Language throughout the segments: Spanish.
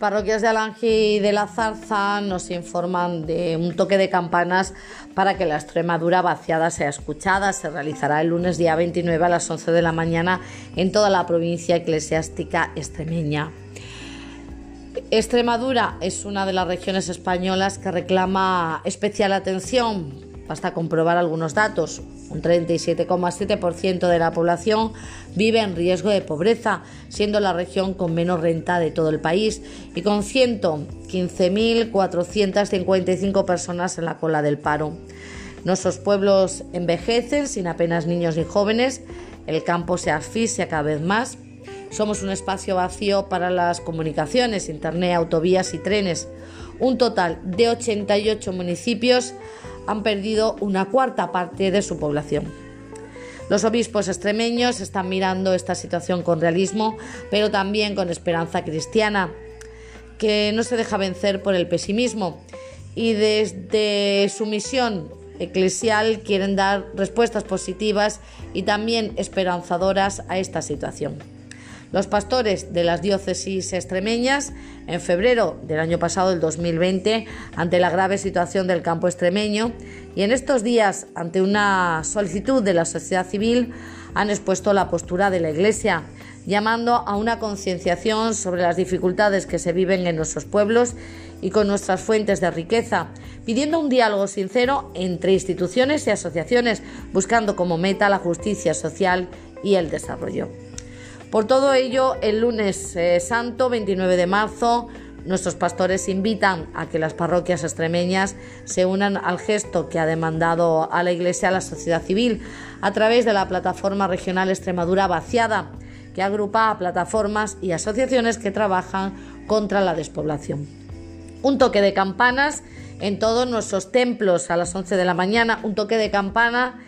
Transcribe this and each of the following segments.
Parroquias de Alange y de la Zarza nos informan de un toque de campanas para que la Extremadura vaciada sea escuchada. Se realizará el lunes día 29 a las 11 de la mañana en toda la provincia eclesiástica extremeña. Extremadura es una de las regiones españolas que reclama especial atención. Basta comprobar algunos datos. Un 37,7% de la población vive en riesgo de pobreza, siendo la región con menos renta de todo el país y con 115.455 personas en la cola del paro. Nuestros pueblos envejecen sin apenas niños ni jóvenes, el campo se asfixia cada vez más. Somos un espacio vacío para las comunicaciones, internet, autovías y trenes. Un total de 88 municipios han perdido una cuarta parte de su población. Los obispos extremeños están mirando esta situación con realismo, pero también con esperanza cristiana, que no se deja vencer por el pesimismo y desde su misión eclesial quieren dar respuestas positivas y también esperanzadoras a esta situación. Los pastores de las diócesis extremeñas, en febrero del año pasado, el 2020, ante la grave situación del campo extremeño, y en estos días, ante una solicitud de la sociedad civil, han expuesto la postura de la Iglesia, llamando a una concienciación sobre las dificultades que se viven en nuestros pueblos y con nuestras fuentes de riqueza, pidiendo un diálogo sincero entre instituciones y asociaciones, buscando como meta la justicia social y el desarrollo. Por todo ello, el lunes eh, santo, 29 de marzo, nuestros pastores invitan a que las parroquias extremeñas se unan al gesto que ha demandado a la Iglesia la sociedad civil a través de la plataforma regional Extremadura Vaciada, que agrupa a plataformas y asociaciones que trabajan contra la despoblación. Un toque de campanas en todos nuestros templos a las 11 de la mañana, un toque de campana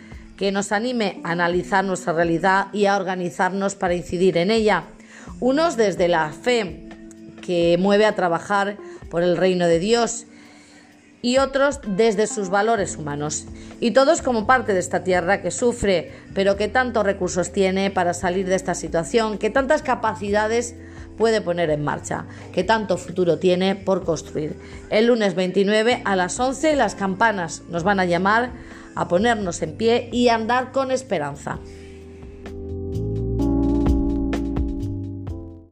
que nos anime a analizar nuestra realidad y a organizarnos para incidir en ella. Unos desde la fe que mueve a trabajar por el reino de Dios y otros desde sus valores humanos. Y todos como parte de esta tierra que sufre, pero que tantos recursos tiene para salir de esta situación, que tantas capacidades puede poner en marcha, que tanto futuro tiene por construir. El lunes 29 a las 11 las campanas nos van a llamar a ponernos en pie y andar con esperanza.